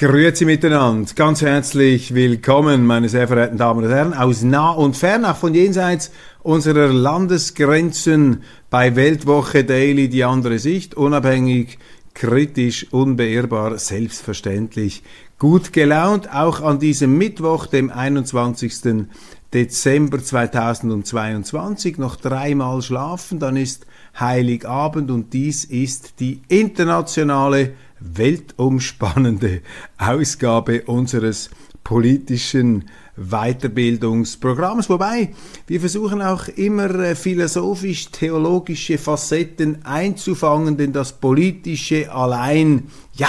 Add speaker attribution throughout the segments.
Speaker 1: Grüezi miteinander, ganz herzlich willkommen, meine sehr verehrten Damen und Herren, aus nah und fern, auch von jenseits unserer Landesgrenzen bei Weltwoche Daily, die andere Sicht, unabhängig, kritisch, unbeirrbar, selbstverständlich, gut gelaunt, auch an diesem Mittwoch, dem 21. Dezember 2022, noch dreimal schlafen, dann ist Heiligabend und dies ist die internationale weltumspannende Ausgabe unseres politischen Weiterbildungsprogramms, wobei wir versuchen auch immer äh, philosophisch-theologische Facetten einzufangen, denn das Politische allein, ja,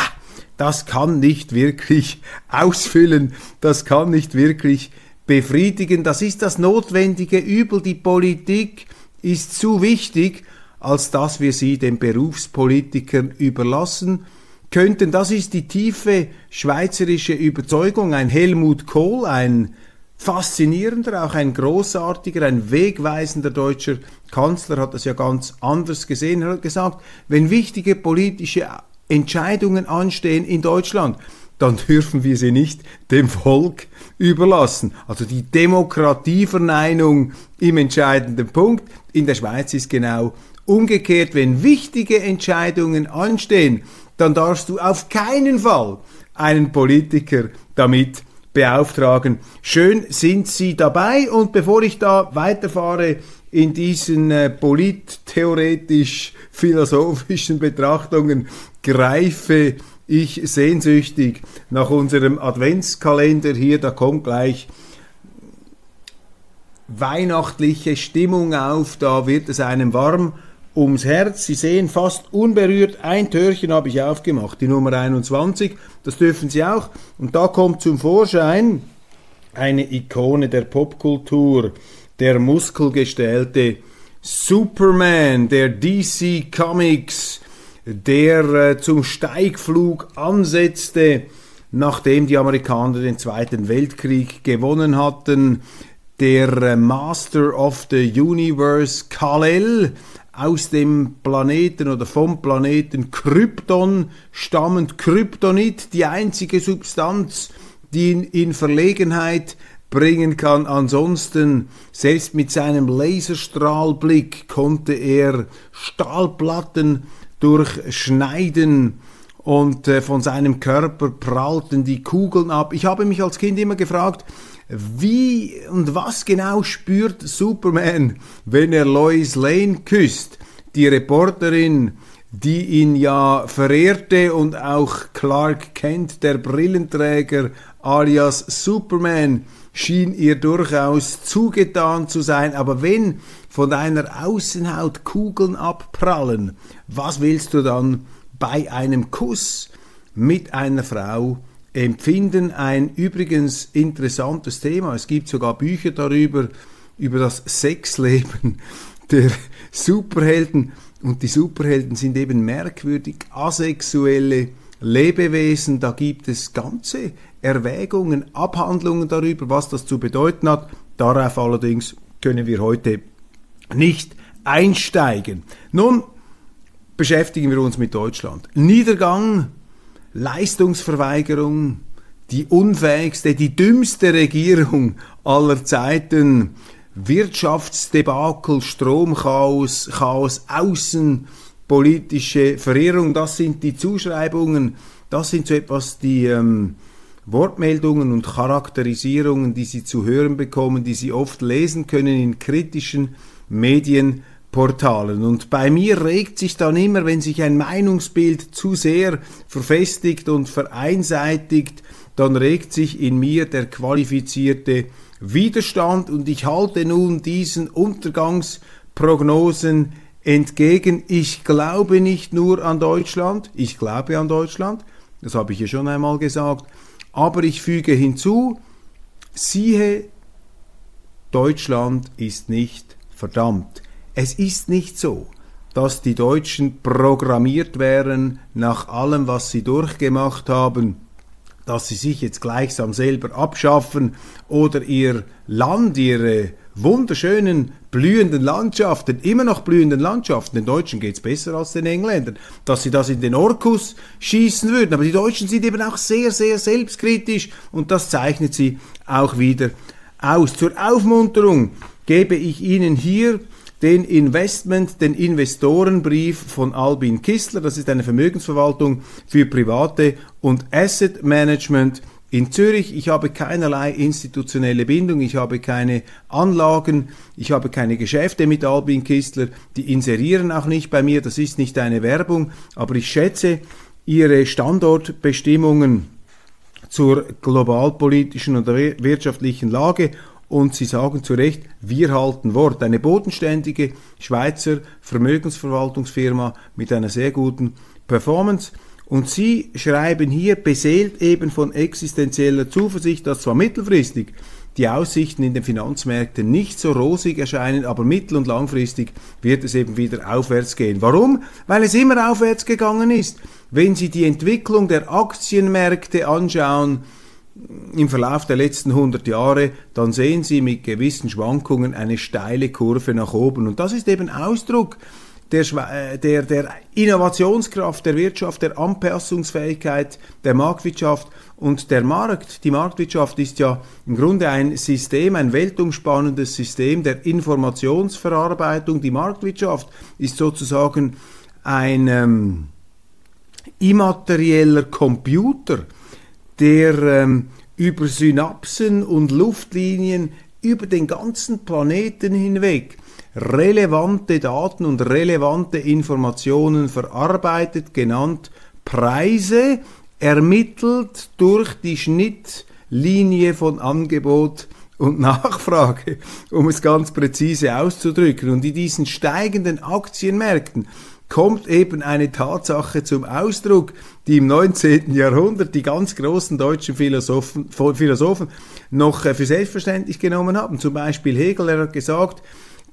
Speaker 1: das kann nicht wirklich ausfüllen, das kann nicht wirklich befriedigen, das ist das notwendige Übel, die Politik ist zu wichtig, als dass wir sie den Berufspolitikern überlassen könnten. Das ist die tiefe schweizerische Überzeugung. Ein Helmut Kohl, ein faszinierender, auch ein großartiger, ein wegweisender deutscher Kanzler hat das ja ganz anders gesehen. Er hat gesagt, wenn wichtige politische Entscheidungen anstehen in Deutschland, dann dürfen wir sie nicht dem Volk überlassen. Also die Demokratieverneinung im entscheidenden Punkt. In der Schweiz ist genau umgekehrt, wenn wichtige Entscheidungen anstehen, dann darfst du auf keinen Fall einen Politiker damit beauftragen. Schön sind Sie dabei. Und bevor ich da weiterfahre in diesen äh, polittheoretisch-philosophischen Betrachtungen, greife ich sehnsüchtig nach unserem Adventskalender hier, da kommt gleich weihnachtliche Stimmung auf, da wird es einem warm ums Herz. Sie sehen fast unberührt, ein Türchen habe ich aufgemacht, die Nummer 21, das dürfen Sie auch. Und da kommt zum Vorschein eine Ikone der Popkultur, der muskelgestellte Superman, der DC Comics, der äh, zum Steigflug ansetzte, nachdem die Amerikaner den Zweiten Weltkrieg gewonnen hatten, der äh, Master of the Universe Kal-El, aus dem Planeten oder vom Planeten Krypton stammend. Kryptonit, die einzige Substanz, die ihn in Verlegenheit bringen kann. Ansonsten, selbst mit seinem Laserstrahlblick konnte er Stahlplatten durchschneiden und äh, von seinem Körper prallten die Kugeln ab. Ich habe mich als Kind immer gefragt, wie und was genau spürt Superman, wenn er Lois Lane küsst? Die Reporterin, die ihn ja verehrte und auch Clark Kent, der Brillenträger alias Superman, schien ihr durchaus zugetan zu sein. Aber wenn von deiner Außenhaut Kugeln abprallen, was willst du dann bei einem Kuss mit einer Frau empfinden. Ein übrigens interessantes Thema. Es gibt sogar Bücher darüber, über das Sexleben der Superhelden. Und die Superhelden sind eben merkwürdig asexuelle Lebewesen. Da gibt es ganze Erwägungen, Abhandlungen darüber, was das zu bedeuten hat. Darauf allerdings können wir heute nicht einsteigen. Nun beschäftigen wir uns mit Deutschland. Niedergang Leistungsverweigerung, die unfähigste, die dümmste Regierung aller Zeiten, Wirtschaftsdebakel, Stromchaos, Chaos, außenpolitische Verirrung, das sind die Zuschreibungen, das sind so etwas die ähm, Wortmeldungen und Charakterisierungen, die Sie zu hören bekommen, die Sie oft lesen können in kritischen Medien Portalen. Und bei mir regt sich dann immer, wenn sich ein Meinungsbild zu sehr verfestigt und vereinseitigt, dann regt sich in mir der qualifizierte Widerstand und ich halte nun diesen Untergangsprognosen entgegen. Ich glaube nicht nur an Deutschland, ich glaube an Deutschland, das habe ich ja schon einmal gesagt, aber ich füge hinzu, siehe, Deutschland ist nicht verdammt. Es ist nicht so, dass die Deutschen programmiert wären nach allem, was sie durchgemacht haben, dass sie sich jetzt gleichsam selber abschaffen oder ihr Land, ihre wunderschönen, blühenden Landschaften, immer noch blühenden Landschaften, den Deutschen geht es besser als den Engländern, dass sie das in den Orkus schießen würden. Aber die Deutschen sind eben auch sehr, sehr selbstkritisch und das zeichnet sie auch wieder aus. Zur Aufmunterung gebe ich Ihnen hier den Investment, den Investorenbrief von Albin Kistler. Das ist eine Vermögensverwaltung für Private und Asset Management in Zürich. Ich habe keinerlei institutionelle Bindung, ich habe keine Anlagen, ich habe keine Geschäfte mit Albin Kistler, die inserieren auch nicht bei mir, das ist nicht eine Werbung, aber ich schätze ihre Standortbestimmungen zur globalpolitischen und wirtschaftlichen Lage und Sie sagen zu Recht, wir halten Wort. Eine bodenständige Schweizer Vermögensverwaltungsfirma mit einer sehr guten Performance. Und Sie schreiben hier, beseelt eben von existenzieller Zuversicht, dass zwar mittelfristig die Aussichten in den Finanzmärkten nicht so rosig erscheinen, aber mittel- und langfristig wird es eben wieder aufwärts gehen. Warum? Weil es immer aufwärts gegangen ist. Wenn Sie die Entwicklung der Aktienmärkte anschauen, im Verlauf der letzten 100 Jahre, dann sehen Sie mit gewissen Schwankungen eine steile Kurve nach oben. Und das ist eben Ausdruck der, äh, der, der Innovationskraft der Wirtschaft, der Anpassungsfähigkeit der Marktwirtschaft und der Markt. Die Marktwirtschaft ist ja im Grunde ein System, ein weltumspannendes System der Informationsverarbeitung. Die Marktwirtschaft ist sozusagen ein ähm, immaterieller Computer, der ähm, über Synapsen und Luftlinien über den ganzen Planeten hinweg relevante Daten und relevante Informationen verarbeitet, genannt Preise, ermittelt durch die Schnittlinie von Angebot und Nachfrage, um es ganz präzise auszudrücken. Und in diesen steigenden Aktienmärkten kommt eben eine Tatsache zum Ausdruck, die im 19. Jahrhundert die ganz großen deutschen Philosophen, Philosophen noch äh, für selbstverständlich genommen haben. Zum Beispiel Hegel, er hat gesagt,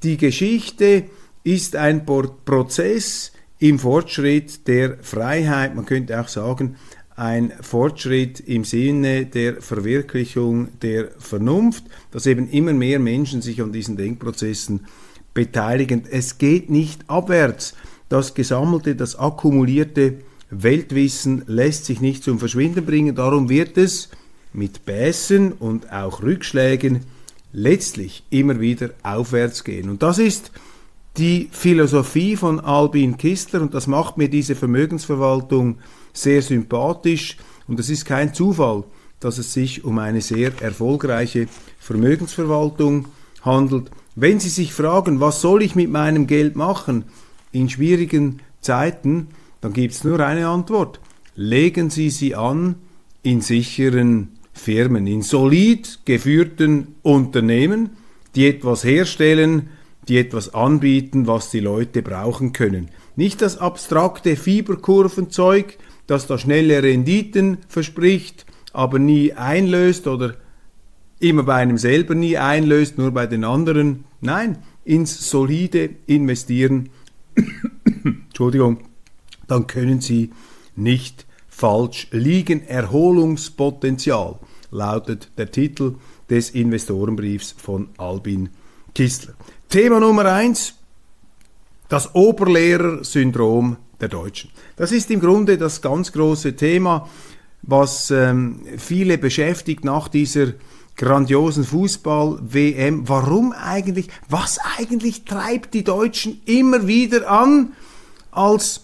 Speaker 1: die Geschichte ist ein Prozess im Fortschritt der Freiheit, man könnte auch sagen, ein Fortschritt im Sinne der Verwirklichung der Vernunft, dass eben immer mehr Menschen sich an diesen Denkprozessen beteiligen. Es geht nicht abwärts. Das gesammelte, das akkumulierte Weltwissen lässt sich nicht zum Verschwinden bringen. Darum wird es mit Bässen und auch Rückschlägen letztlich immer wieder aufwärts gehen. Und das ist die Philosophie von Albin Kistler und das macht mir diese Vermögensverwaltung sehr sympathisch und es ist kein Zufall, dass es sich um eine sehr erfolgreiche Vermögensverwaltung handelt. Wenn Sie sich fragen, was soll ich mit meinem Geld machen, in schwierigen Zeiten, dann gibt es nur eine Antwort. Legen Sie sie an in sicheren Firmen, in solid geführten Unternehmen, die etwas herstellen, die etwas anbieten, was die Leute brauchen können. Nicht das abstrakte Fieberkurvenzeug, das da schnelle Renditen verspricht, aber nie einlöst oder immer bei einem selber nie einlöst, nur bei den anderen. Nein, ins solide Investieren Entschuldigung, dann können Sie nicht falsch liegen. Erholungspotenzial lautet der Titel des Investorenbriefs von Albin Kistler. Thema Nummer eins: das Oberlehrersyndrom der Deutschen. Das ist im Grunde das ganz große Thema, was ähm, viele beschäftigt nach dieser grandiosen Fußball-WM. Warum eigentlich? Was eigentlich treibt die Deutschen immer wieder an, als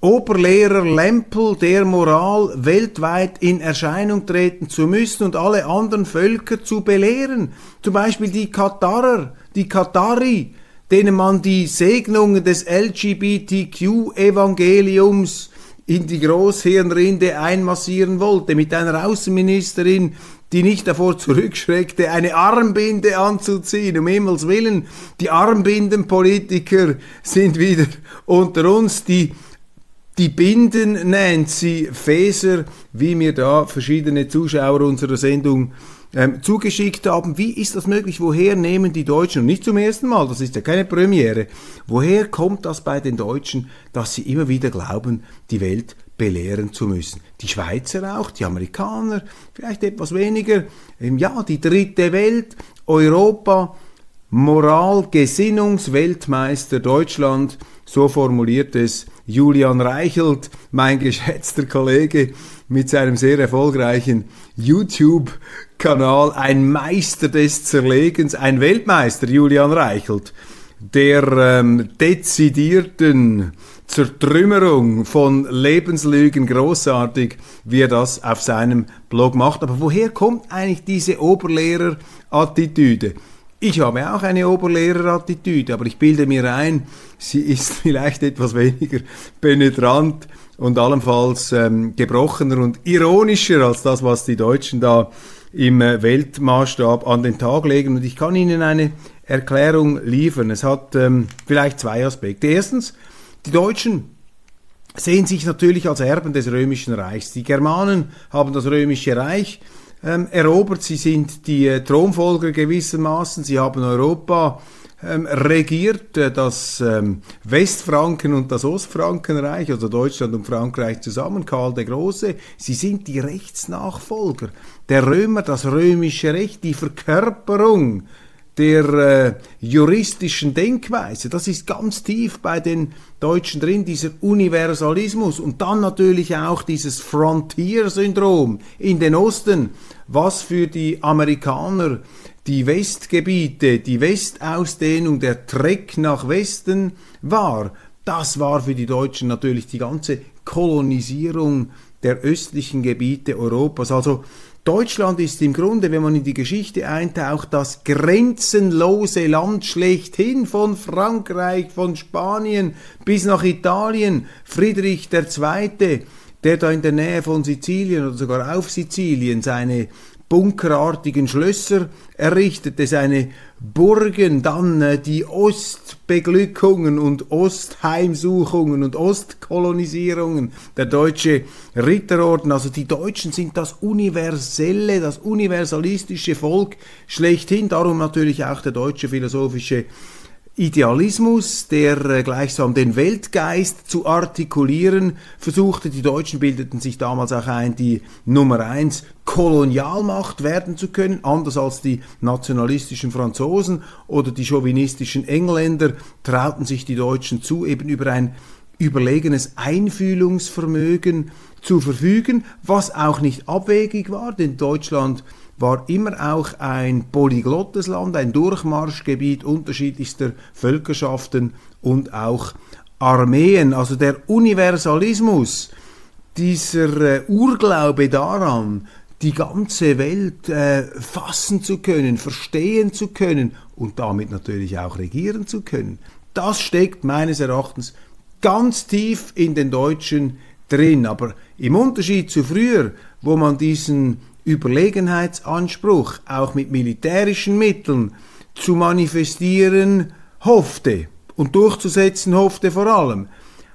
Speaker 1: Oberlehrer Lempel der Moral weltweit in Erscheinung treten zu müssen und alle anderen Völker zu belehren? Zum Beispiel die Katarer, die Katari, denen man die Segnungen des LGBTQ-Evangeliums in die Großhirnrinde einmassieren wollte, mit einer Außenministerin, die nicht davor zurückschreckte, eine Armbinde anzuziehen. Um Himmels Willen, die Armbindenpolitiker sind wieder unter uns. Die, die Binden Nancy Faeser, wie mir da verschiedene Zuschauer unserer Sendung ähm, zugeschickt haben. Wie ist das möglich? Woher nehmen die Deutschen, und nicht zum ersten Mal, das ist ja keine Premiere, woher kommt das bei den Deutschen, dass sie immer wieder glauben, die Welt belehren zu müssen. Die Schweizer auch, die Amerikaner, vielleicht etwas weniger. Ja, die dritte Welt, Europa, Moral, Gesinnungsweltmeister Deutschland, so formuliert es Julian Reichelt, mein geschätzter Kollege mit seinem sehr erfolgreichen YouTube-Kanal, ein Meister des Zerlegens, ein Weltmeister, Julian Reichelt, der ähm, dezidierten Zertrümmerung von Lebenslügen großartig, wie er das auf seinem Blog macht. Aber woher kommt eigentlich diese Oberlehrer-Attitüde? Ich habe auch eine Oberlehrer-Attitüde, aber ich bilde mir ein, sie ist vielleicht etwas weniger penetrant und allenfalls ähm, gebrochener und ironischer als das, was die Deutschen da im äh, Weltmaßstab an den Tag legen. Und ich kann Ihnen eine Erklärung liefern. Es hat ähm, vielleicht zwei Aspekte. Erstens, die Deutschen sehen sich natürlich als Erben des römischen Reichs. Die Germanen haben das römische Reich ähm, erobert, sie sind die äh, Thronfolger gewissermaßen, sie haben Europa ähm, regiert, äh, das ähm, Westfranken und das Ostfrankenreich, also Deutschland und Frankreich zusammen, Karl der Große, sie sind die Rechtsnachfolger der Römer, das römische Recht, die Verkörperung der äh, juristischen Denkweise. Das ist ganz tief bei den Deutschen drin, dieser Universalismus und dann natürlich auch dieses Frontier-Syndrom in den Osten, was für die Amerikaner die Westgebiete, die Westausdehnung, der Treck nach Westen war. Das war für die Deutschen natürlich die ganze Kolonisierung der östlichen Gebiete Europas. Also Deutschland ist im Grunde, wenn man in die Geschichte eintaucht, das grenzenlose Land schlechthin von Frankreich, von Spanien bis nach Italien. Friedrich II., der da in der Nähe von Sizilien oder sogar auf Sizilien seine bunkerartigen Schlösser errichtete, seine Burgen, dann äh, die Ostbeglückungen und Ostheimsuchungen und Ostkolonisierungen, der deutsche Ritterorden, also die Deutschen sind das universelle, das universalistische Volk schlechthin, darum natürlich auch der deutsche philosophische Idealismus, der äh, gleichsam den Weltgeist zu artikulieren versuchte. Die Deutschen bildeten sich damals auch ein, die Nummer eins Kolonialmacht werden zu können, anders als die nationalistischen Franzosen oder die chauvinistischen Engländer trauten sich die Deutschen zu, eben über ein überlegenes Einfühlungsvermögen zu verfügen, was auch nicht abwegig war, denn Deutschland war immer auch ein polyglottes Land, ein Durchmarschgebiet unterschiedlichster Völkerschaften und auch Armeen. Also der Universalismus, dieser äh, Urglaube daran, die ganze Welt äh, fassen zu können, verstehen zu können und damit natürlich auch regieren zu können, das steckt meines Erachtens ganz tief in den Deutschen drin. Aber im Unterschied zu früher, wo man diesen Überlegenheitsanspruch auch mit militärischen Mitteln zu manifestieren hoffte und durchzusetzen hoffte vor allem,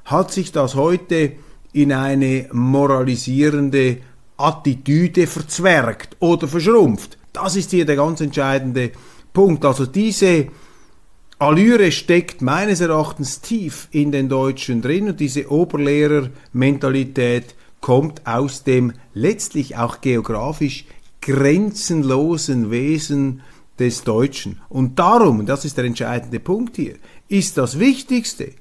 Speaker 1: hat sich das heute in eine moralisierende Attitüde verzwergt oder verschrumpft. Das ist hier der ganz entscheidende Punkt. Also diese Allüre steckt meines Erachtens tief in den Deutschen drin und diese Oberlehrermentalität kommt aus dem letztlich auch geografisch grenzenlosen Wesen des Deutschen. Und darum, und das ist der entscheidende Punkt hier, ist das Wichtigste,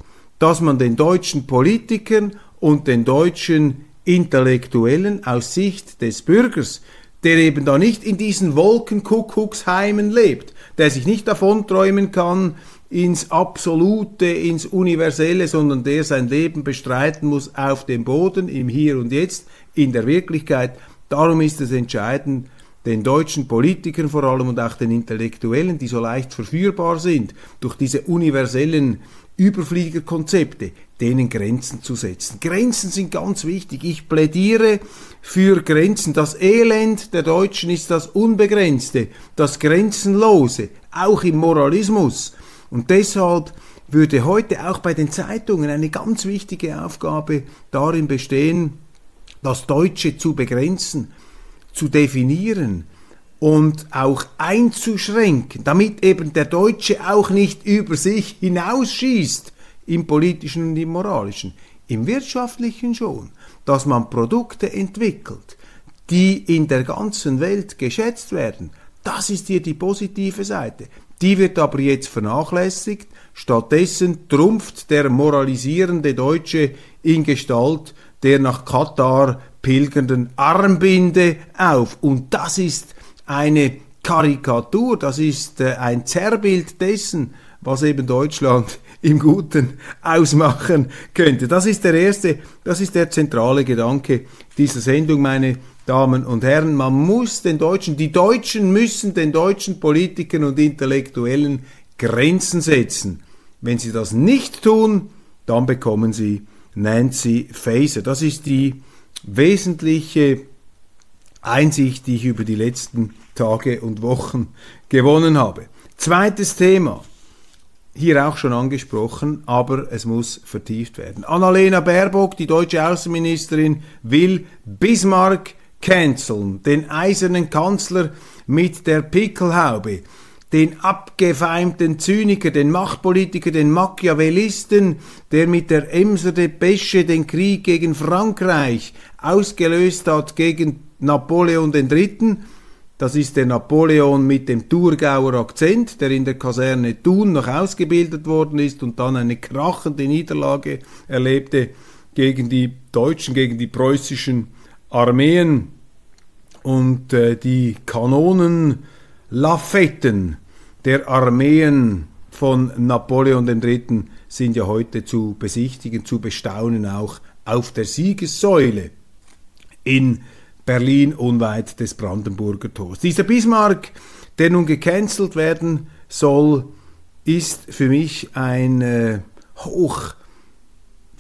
Speaker 1: dass man den deutschen Politikern und den deutschen Intellektuellen aus Sicht des Bürgers, der eben da nicht in diesen Wolkenkuckucksheimen lebt, der sich nicht davon träumen kann, ins Absolute, ins Universelle, sondern der sein Leben bestreiten muss auf dem Boden, im Hier und Jetzt, in der Wirklichkeit. Darum ist es entscheidend, den deutschen Politikern vor allem und auch den Intellektuellen, die so leicht verführbar sind durch diese universellen Überfliegerkonzepte, denen Grenzen zu setzen. Grenzen sind ganz wichtig. Ich plädiere für Grenzen. Das Elend der Deutschen ist das Unbegrenzte, das Grenzenlose, auch im Moralismus. Und deshalb würde heute auch bei den Zeitungen eine ganz wichtige Aufgabe darin bestehen, das Deutsche zu begrenzen, zu definieren und auch einzuschränken, damit eben der Deutsche auch nicht über sich hinausschießt im politischen und im moralischen, im wirtschaftlichen schon, dass man Produkte entwickelt, die in der ganzen Welt geschätzt werden. Das ist hier die positive Seite. Die wird aber jetzt vernachlässigt. Stattdessen trumpft der moralisierende Deutsche in Gestalt der nach Katar pilgernden Armbinde auf. Und das ist eine Karikatur, das ist äh, ein Zerrbild dessen, was eben Deutschland im Guten ausmachen könnte. Das ist der erste, das ist der zentrale Gedanke dieser Sendung, meine Damen und Herren. Man muss den Deutschen, die Deutschen müssen den deutschen Politikern und Intellektuellen Grenzen setzen. Wenn sie das nicht tun, dann bekommen sie Nancy Faeser. Das ist die wesentliche Einsicht, die ich über die letzten Tage und Wochen gewonnen habe. Zweites Thema, hier auch schon angesprochen, aber es muss vertieft werden. Annalena Baerbock, die deutsche Außenministerin, will Bismarck canceln, den eisernen Kanzler mit der Pickelhaube den abgefeimten Zyniker, den Machtpolitiker, den Machiavellisten, der mit der Emser Depesche den Krieg gegen Frankreich ausgelöst hat gegen Napoleon III. Das ist der Napoleon mit dem Thurgauer Akzent, der in der Kaserne Thun noch ausgebildet worden ist und dann eine krachende Niederlage erlebte gegen die Deutschen, gegen die preußischen Armeen und äh, die Kanonen Lafetten der Armeen von Napoleon III. sind ja heute zu besichtigen, zu bestaunen, auch auf der Siegessäule in Berlin unweit des Brandenburger Tors. Dieser Bismarck, der nun gecancelt werden soll, ist für mich ein äh, hoch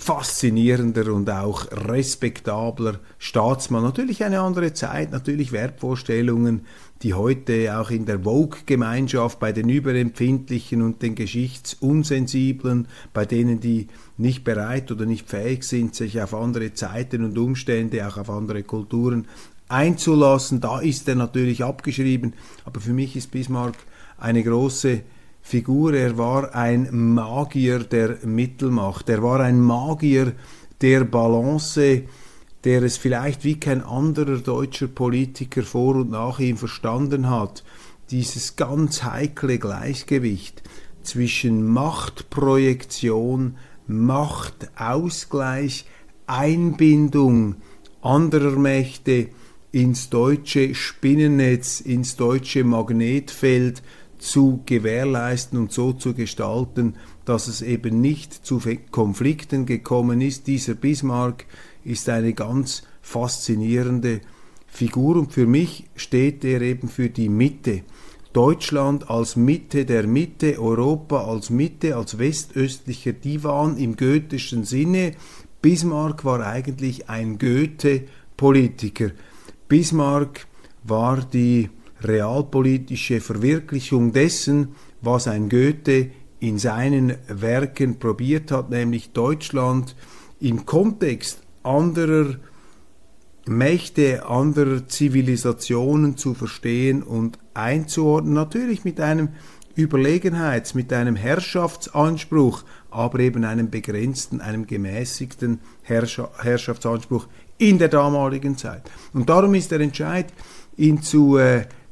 Speaker 1: faszinierender und auch respektabler Staatsmann. Natürlich eine andere Zeit, natürlich Wertvorstellungen, die heute auch in der Vogue-Gemeinschaft bei den Überempfindlichen und den Geschichtsunsensiblen, bei denen, die nicht bereit oder nicht fähig sind, sich auf andere Zeiten und Umstände, auch auf andere Kulturen einzulassen, da ist er natürlich abgeschrieben. Aber für mich ist Bismarck eine große Figur. Er war ein Magier der Mittelmacht. Er war ein Magier der Balance, der es vielleicht wie kein anderer deutscher Politiker vor und nach ihm verstanden hat. Dieses ganz heikle Gleichgewicht zwischen Machtprojektion, Machtausgleich, Einbindung anderer Mächte ins deutsche Spinnennetz, ins deutsche Magnetfeld, zu gewährleisten und so zu gestalten, dass es eben nicht zu Konflikten gekommen ist. Dieser Bismarck ist eine ganz faszinierende Figur und für mich steht er eben für die Mitte. Deutschland als Mitte der Mitte, Europa als Mitte, als westöstlicher Divan im goethischen Sinne. Bismarck war eigentlich ein Goethe-Politiker. Bismarck war die realpolitische Verwirklichung dessen, was ein Goethe in seinen Werken probiert hat, nämlich Deutschland im Kontext anderer Mächte, anderer Zivilisationen zu verstehen und einzuordnen, natürlich mit einem Überlegenheits-, mit einem Herrschaftsanspruch, aber eben einem begrenzten, einem gemäßigten Herrscha Herrschaftsanspruch in der damaligen Zeit. Und darum ist der Entscheid, ihn zu äh,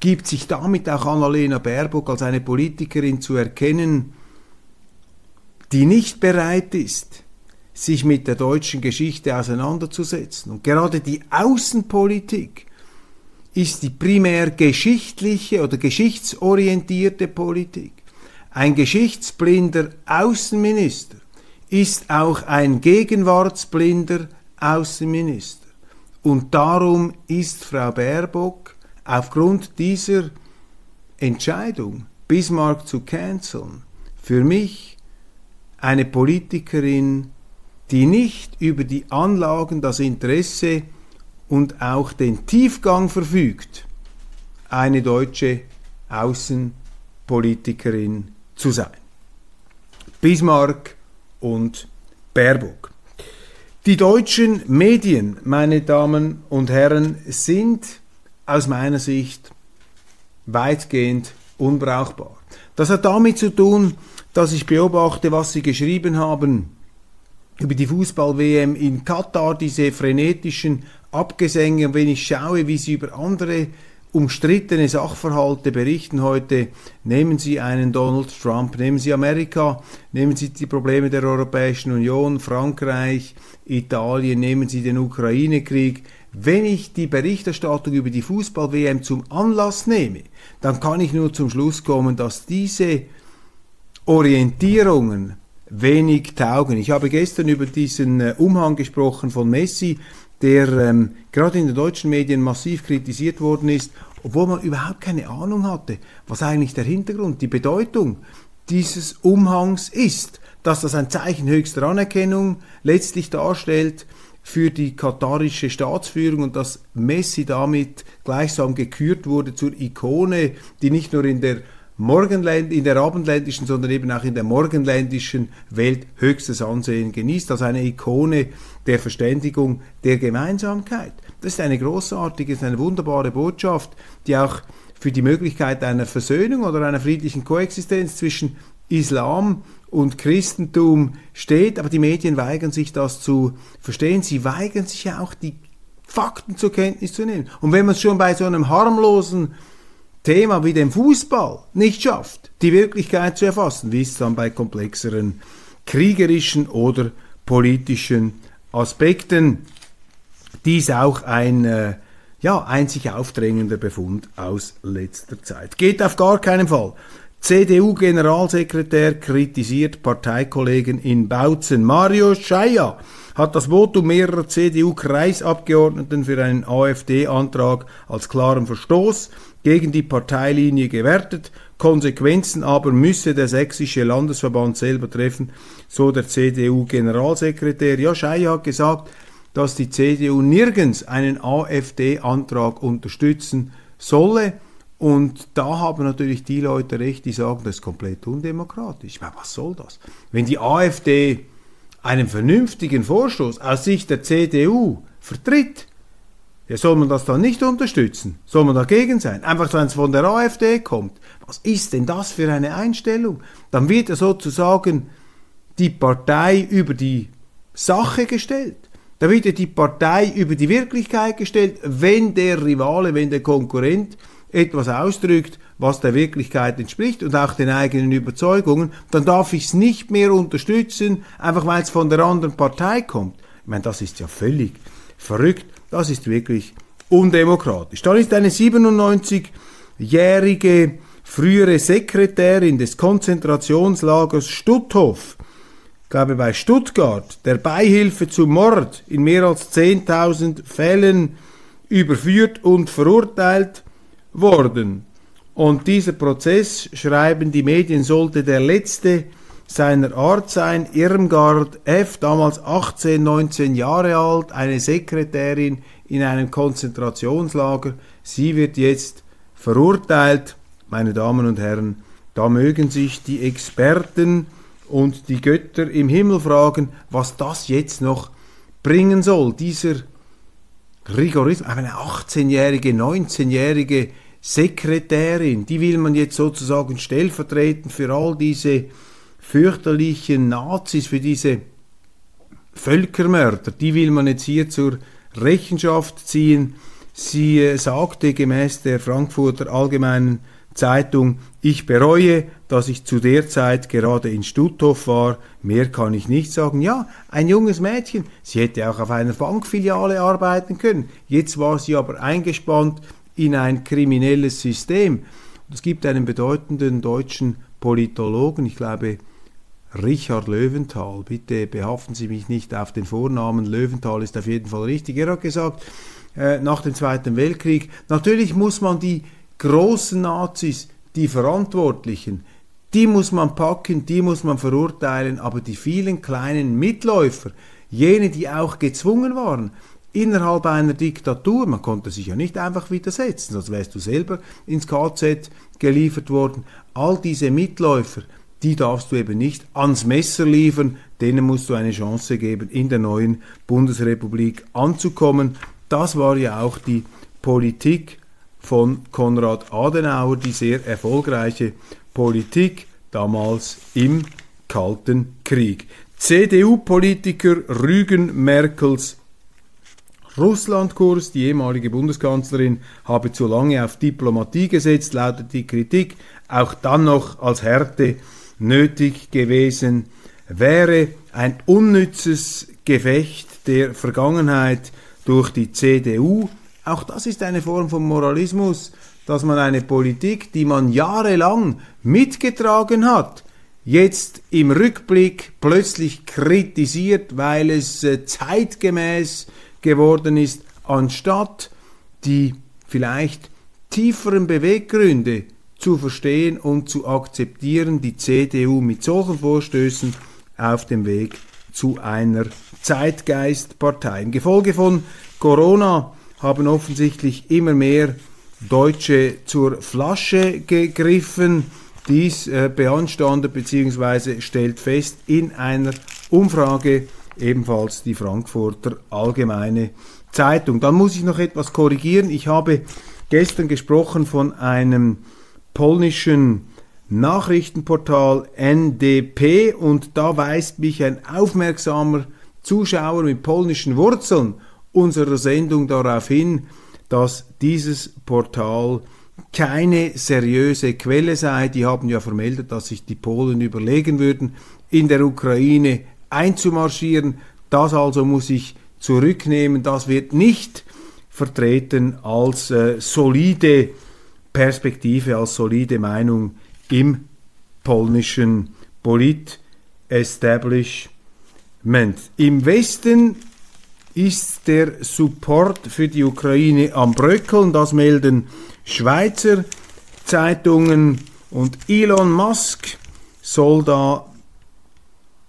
Speaker 1: gibt sich damit auch Annalena Baerbock als eine Politikerin zu erkennen, die nicht bereit ist, sich mit der deutschen Geschichte auseinanderzusetzen. Und gerade die Außenpolitik ist die primär geschichtliche oder geschichtsorientierte Politik. Ein geschichtsblinder Außenminister ist auch ein gegenwartsblinder Außenminister. Und darum ist Frau Baerbock aufgrund dieser Entscheidung, Bismarck zu canceln, für mich eine Politikerin, die nicht über die Anlagen, das Interesse und auch den Tiefgang verfügt, eine deutsche Außenpolitikerin zu sein. Bismarck und Baerbock. Die deutschen Medien, meine Damen und Herren, sind aus meiner Sicht weitgehend unbrauchbar. Das hat damit zu tun, dass ich beobachte, was sie geschrieben haben über die Fußball-WM in Katar, diese frenetischen Abgesänge. Und wenn ich schaue, wie sie über andere umstrittene Sachverhalte berichten heute, nehmen Sie einen Donald Trump, nehmen Sie Amerika, nehmen Sie die Probleme der Europäischen Union, Frankreich, Italien, nehmen Sie den Ukraine-Krieg. Wenn ich die Berichterstattung über die Fußball-WM zum Anlass nehme, dann kann ich nur zum Schluss kommen, dass diese Orientierungen wenig taugen. Ich habe gestern über diesen äh, Umhang gesprochen von Messi, der ähm, gerade in den deutschen Medien massiv kritisiert worden ist, obwohl man überhaupt keine Ahnung hatte, was eigentlich der Hintergrund, die Bedeutung dieses Umhangs ist, dass das ein Zeichen höchster Anerkennung letztlich darstellt für die katarische Staatsführung und dass Messi damit gleichsam gekürt wurde zur Ikone, die nicht nur in der Morgenland, in der abendländischen, sondern eben auch in der morgenländischen Welt höchstes Ansehen genießt, als eine Ikone der Verständigung, der Gemeinsamkeit. Das ist eine großartige, eine wunderbare Botschaft, die auch für die Möglichkeit einer Versöhnung oder einer friedlichen Koexistenz zwischen Islam und Christentum steht, aber die Medien weigern sich das zu verstehen. Sie weigern sich ja auch die Fakten zur Kenntnis zu nehmen. Und wenn man es schon bei so einem harmlosen Thema wie dem Fußball nicht schafft, die Wirklichkeit zu erfassen, wie es dann bei komplexeren kriegerischen oder politischen Aspekten. Dies auch ein äh, ja, einzig aufdrängender Befund aus letzter Zeit. Geht auf gar keinen Fall. CDU-Generalsekretär kritisiert Parteikollegen in Bautzen. Mario Scheier hat das Votum mehrerer CDU-Kreisabgeordneten für einen AfD-Antrag als klaren Verstoß gegen die Parteilinie gewertet. Konsequenzen aber müsse der sächsische Landesverband selber treffen, so der CDU-Generalsekretär. Ja, Schei hat gesagt, dass die CDU nirgends einen AfD-Antrag unterstützen solle. Und da haben natürlich die Leute recht, die sagen, das ist komplett undemokratisch. meine, was soll das? Wenn die AfD einen vernünftigen Vorstoß aus Sicht der CDU vertritt, ja, soll man das dann nicht unterstützen? Soll man dagegen sein? Einfach, wenn es von der AfD kommt. Was ist denn das für eine Einstellung? Dann wird ja sozusagen die Partei über die Sache gestellt. Da wird ja die Partei über die Wirklichkeit gestellt, wenn der Rivale, wenn der Konkurrent etwas ausdrückt, was der Wirklichkeit entspricht und auch den eigenen Überzeugungen, dann darf ich es nicht mehr unterstützen, einfach weil es von der anderen Partei kommt. Ich meine, das ist ja völlig verrückt. Das ist wirklich undemokratisch. Dann ist eine 97-jährige frühere Sekretärin des Konzentrationslagers Stutthof, glaube bei Stuttgart, der Beihilfe zum Mord in mehr als 10.000 Fällen überführt und verurteilt worden. Und dieser Prozess, schreiben die Medien, sollte der letzte seiner Art sein. Irmgard F., damals 18, 19 Jahre alt, eine Sekretärin in einem Konzentrationslager. Sie wird jetzt verurteilt. Meine Damen und Herren, da mögen sich die Experten und die Götter im Himmel fragen, was das jetzt noch bringen soll. Dieser Rigorismus, eine 18-jährige, 19-jährige Sekretärin, die will man jetzt sozusagen stellvertretend für all diese fürchterlichen Nazis, für diese Völkermörder, die will man jetzt hier zur Rechenschaft ziehen. Sie äh, sagte gemäß der Frankfurter Allgemeinen Zeitung, ich bereue, dass ich zu der Zeit gerade in Stutthof war, mehr kann ich nicht sagen. Ja, ein junges Mädchen, sie hätte auch auf einer Bankfiliale arbeiten können. Jetzt war sie aber eingespannt in ein kriminelles System. es gibt einen bedeutenden deutschen Politologen, ich glaube Richard Löwenthal, bitte behaften Sie mich nicht auf den Vornamen, Löwenthal ist auf jeden Fall richtig. Er hat gesagt, äh, nach dem Zweiten Weltkrieg, natürlich muss man die großen Nazis, die Verantwortlichen, die muss man packen, die muss man verurteilen, aber die vielen kleinen Mitläufer, jene, die auch gezwungen waren, innerhalb einer Diktatur, man konnte sich ja nicht einfach widersetzen, sonst wärst du selber ins KZ geliefert worden, all diese Mitläufer, die darfst du eben nicht ans Messer liefern, denen musst du eine Chance geben, in der neuen Bundesrepublik anzukommen. Das war ja auch die Politik von Konrad Adenauer, die sehr erfolgreiche Politik damals im Kalten Krieg. CDU-Politiker rügen Merkels Russlandkurs. Die ehemalige Bundeskanzlerin habe zu lange auf Diplomatie gesetzt, lautet die Kritik. Auch dann noch als Härte nötig gewesen wäre. Ein unnützes Gefecht der Vergangenheit durch die CDU. Auch das ist eine Form von Moralismus, dass man eine Politik, die man jahrelang mitgetragen hat, jetzt im Rückblick plötzlich kritisiert, weil es äh, zeitgemäß geworden ist, anstatt die vielleicht tieferen Beweggründe zu verstehen und zu akzeptieren, die CDU mit solchen Vorstößen auf dem Weg zu einer Zeitgeistpartei. Im Gefolge von Corona haben offensichtlich immer mehr Deutsche zur Flasche gegriffen. Dies äh, beanstandet bzw. stellt fest in einer Umfrage ebenfalls die Frankfurter Allgemeine Zeitung. Dann muss ich noch etwas korrigieren. Ich habe gestern gesprochen von einem polnischen Nachrichtenportal NDP und da weist mich ein aufmerksamer Zuschauer mit polnischen Wurzeln unserer Sendung darauf hin, dass dieses Portal keine seriöse Quelle sei. Die haben ja vermeldet, dass sich die Polen überlegen würden, in der Ukraine einzumarschieren. Das also muss ich zurücknehmen. Das wird nicht vertreten als äh, solide Perspektive, als solide Meinung im polnischen Polit-Establishment. Im Westen ist der Support für die Ukraine am Bröckeln, das melden Schweizer Zeitungen und Elon Musk soll da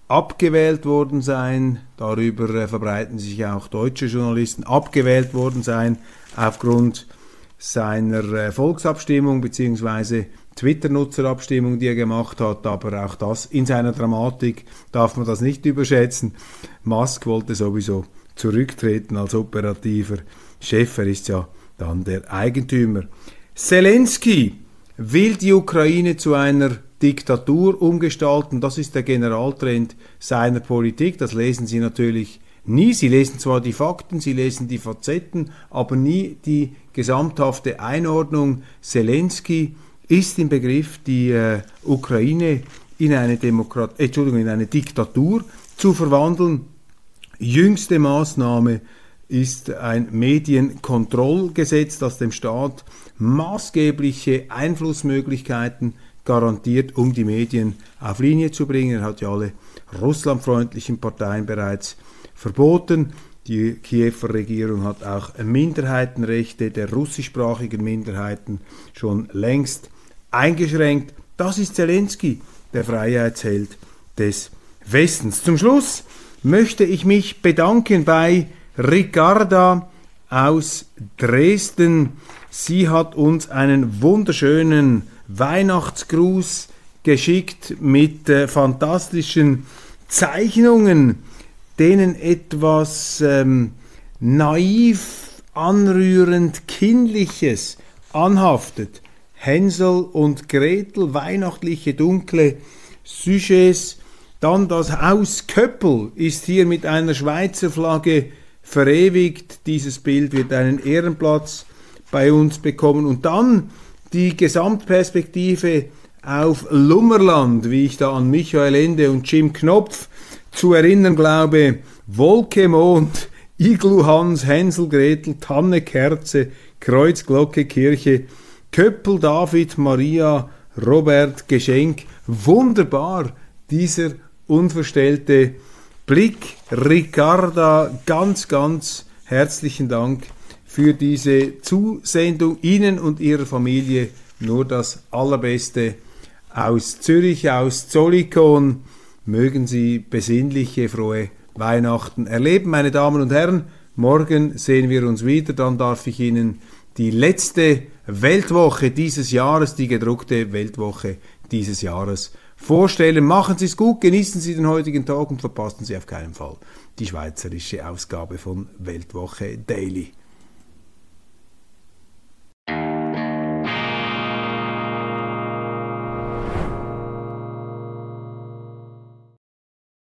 Speaker 1: abgewählt worden sein, darüber äh, verbreiten sich auch deutsche Journalisten, abgewählt worden sein aufgrund seiner äh, Volksabstimmung bzw. Twitter-Nutzerabstimmung, die er gemacht hat, aber auch das in seiner Dramatik darf man das nicht überschätzen. Musk wollte sowieso zurücktreten als operativer Chef, er ist ja dann der Eigentümer. Zelensky will die Ukraine zu einer Diktatur umgestalten, das ist der Generaltrend seiner Politik, das lesen Sie natürlich nie. Sie lesen zwar die Fakten, Sie lesen die Facetten, aber nie die gesamthafte Einordnung. Zelensky ist im Begriff, die äh, Ukraine in eine, Demokrat Entschuldigung, in eine Diktatur zu verwandeln. Jüngste Maßnahme ist ein Medienkontrollgesetz, das dem Staat maßgebliche Einflussmöglichkeiten garantiert, um die Medien auf Linie zu bringen. Er hat ja alle russlandfreundlichen Parteien bereits verboten. Die Kiewer Regierung hat auch Minderheitenrechte der russischsprachigen Minderheiten schon längst eingeschränkt. Das ist Zelensky, der Freiheitsheld des Westens. Zum Schluss möchte ich mich bedanken bei Ricarda aus Dresden. Sie hat uns einen wunderschönen Weihnachtsgruß geschickt mit äh, fantastischen Zeichnungen, denen etwas ähm, naiv, anrührend Kindliches anhaftet. Hänsel und Gretel, weihnachtliche dunkle Sujets. Dann das Haus Köppel ist hier mit einer Schweizer Flagge verewigt. Dieses Bild wird einen Ehrenplatz bei uns bekommen. Und dann die Gesamtperspektive auf Lummerland, wie ich da an Michael Ende und Jim Knopf zu erinnern glaube, Wolke, Mond, Iglu Hans, Hänsel, Gretel, Tanne, Kerze, Kreuz, Glocke, Kirche, Köppel, David, Maria, Robert, Geschenk. Wunderbar, dieser unverstellte Blick. Ricarda, ganz, ganz herzlichen Dank für diese Zusendung. Ihnen und Ihrer Familie nur das Allerbeste aus Zürich, aus Zollikon. Mögen Sie besinnliche, frohe Weihnachten erleben, meine Damen und Herren. Morgen sehen wir uns wieder. Dann darf ich Ihnen die letzte Weltwoche dieses Jahres, die gedruckte Weltwoche dieses Jahres vorstellen. Machen Sie es gut, genießen Sie den heutigen Tag und verpassen Sie auf keinen Fall die schweizerische Ausgabe von Weltwoche Daily.